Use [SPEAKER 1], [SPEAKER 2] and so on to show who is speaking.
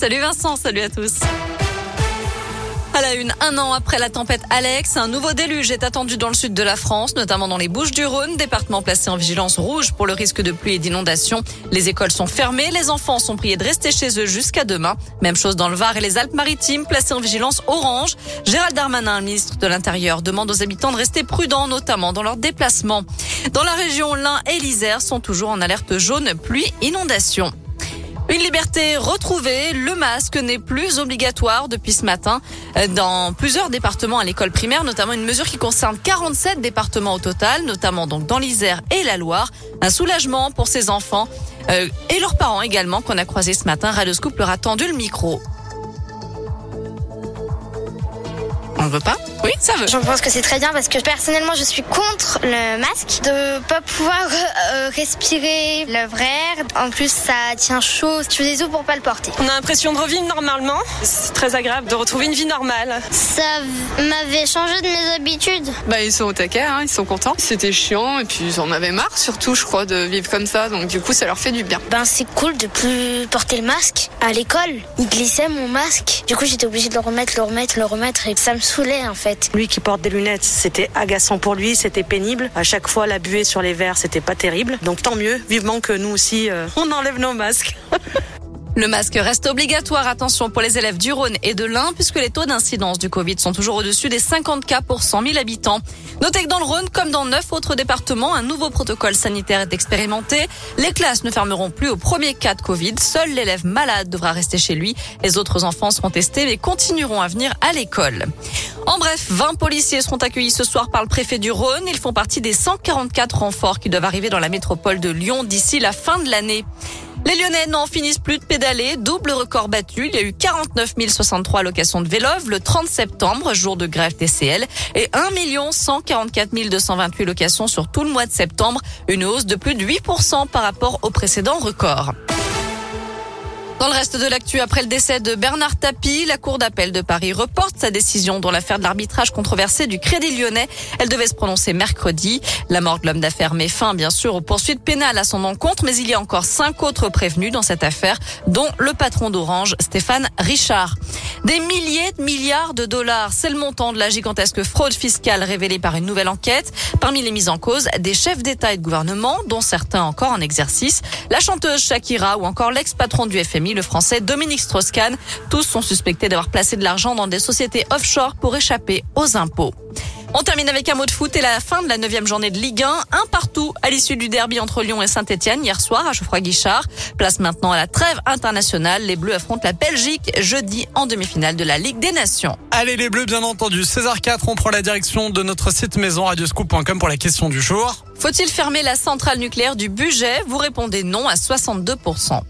[SPEAKER 1] Salut Vincent, salut à tous. À la une, un an après la tempête Alex, un nouveau déluge est attendu dans le sud de la France, notamment dans les Bouches du Rhône, département placé en vigilance rouge pour le risque de pluie et d'inondation. Les écoles sont fermées, les enfants sont priés de rester chez eux jusqu'à demain. Même chose dans le Var et les Alpes-Maritimes, placés en vigilance orange. Gérald Darmanin, ministre de l'Intérieur, demande aux habitants de rester prudents, notamment dans leurs déplacements. Dans la région, l'Ain et l'Isère sont toujours en alerte jaune pluie-inondation. Une liberté retrouvée, le masque n'est plus obligatoire depuis ce matin dans plusieurs départements à l'école primaire, notamment une mesure qui concerne 47 départements au total, notamment donc dans l'Isère et la Loire. Un soulagement pour ces enfants euh, et leurs parents également qu'on a croisé ce matin. Radioscoop leur a tendu le micro. On ne veut pas? Oui, ça veut.
[SPEAKER 2] Je pense que c'est très bien parce que personnellement, je suis contre le masque, de pas pouvoir euh, respirer le vrai air. En plus, ça tient chaud. Je fais des os pour pas le porter.
[SPEAKER 3] On a l'impression de revivre normalement. C'est très agréable de retrouver une vie normale.
[SPEAKER 4] Ça m'avait changé de mes habitudes.
[SPEAKER 5] Bah, ils sont au taquet, hein, ils sont contents. C'était chiant et puis ils en avaient marre, surtout, je crois, de vivre comme ça. Donc, du coup, ça leur fait du bien.
[SPEAKER 2] Ben, c'est cool de plus porter le masque. À l'école, il glissait mon masque. Du coup, j'étais obligée de le remettre, le remettre, le remettre et ça me saoulait en fait.
[SPEAKER 6] Lui qui porte des lunettes, c'était agaçant pour lui, c'était pénible. À chaque fois, la buée sur les verres, c'était pas terrible. Donc tant mieux, vivement que nous aussi, euh, on enlève nos masques.
[SPEAKER 1] Le masque reste obligatoire, attention, pour les élèves du Rhône et de l'Ain, puisque les taux d'incidence du Covid sont toujours au-dessus des 50 cas pour 100 000 habitants. Notez que dans le Rhône, comme dans neuf autres départements, un nouveau protocole sanitaire est expérimenté. Les classes ne fermeront plus au premier cas de Covid. Seul l'élève malade devra rester chez lui. Les autres enfants seront testés mais continueront à venir à l'école. En bref, 20 policiers seront accueillis ce soir par le préfet du Rhône. Ils font partie des 144 renforts qui doivent arriver dans la métropole de Lyon d'ici la fin de l'année. Les Lyonnais n'en finissent plus de pédaler. Double record battu. Il y a eu 49 063 locations de vélos le 30 septembre, jour de grève TCL, et 1 144 228 locations sur tout le mois de septembre. Une hausse de plus de 8% par rapport au précédent record. Dans le reste de l'actu, après le décès de Bernard Tapie, la Cour d'appel de Paris reporte sa décision dans l'affaire de l'arbitrage controversé du Crédit Lyonnais. Elle devait se prononcer mercredi. La mort de l'homme d'affaires met fin, bien sûr, aux poursuites pénales à son encontre, mais il y a encore cinq autres prévenus dans cette affaire, dont le patron d'Orange, Stéphane Richard. Des milliers de milliards de dollars, c'est le montant de la gigantesque fraude fiscale révélée par une nouvelle enquête. Parmi les mises en cause, des chefs d'État et de gouvernement, dont certains encore en exercice, la chanteuse Shakira ou encore l'ex-patron du FMI, le français Dominique Strauss-Kahn. Tous sont suspectés d'avoir placé de l'argent dans des sociétés offshore pour échapper aux impôts. On termine avec un mot de foot et la fin de la neuvième journée de Ligue 1. Un partout à l'issue du derby entre Lyon et Saint-Etienne hier soir à Geoffroy-Guichard. Place maintenant à la trêve internationale. Les Bleus affrontent la Belgique jeudi en demi-finale de la Ligue des Nations.
[SPEAKER 7] Allez les Bleus, bien entendu. César 4, on prend la direction de notre site maison radioscoop.com pour la question du jour.
[SPEAKER 1] Faut-il fermer la centrale nucléaire du budget Vous répondez non à 62%.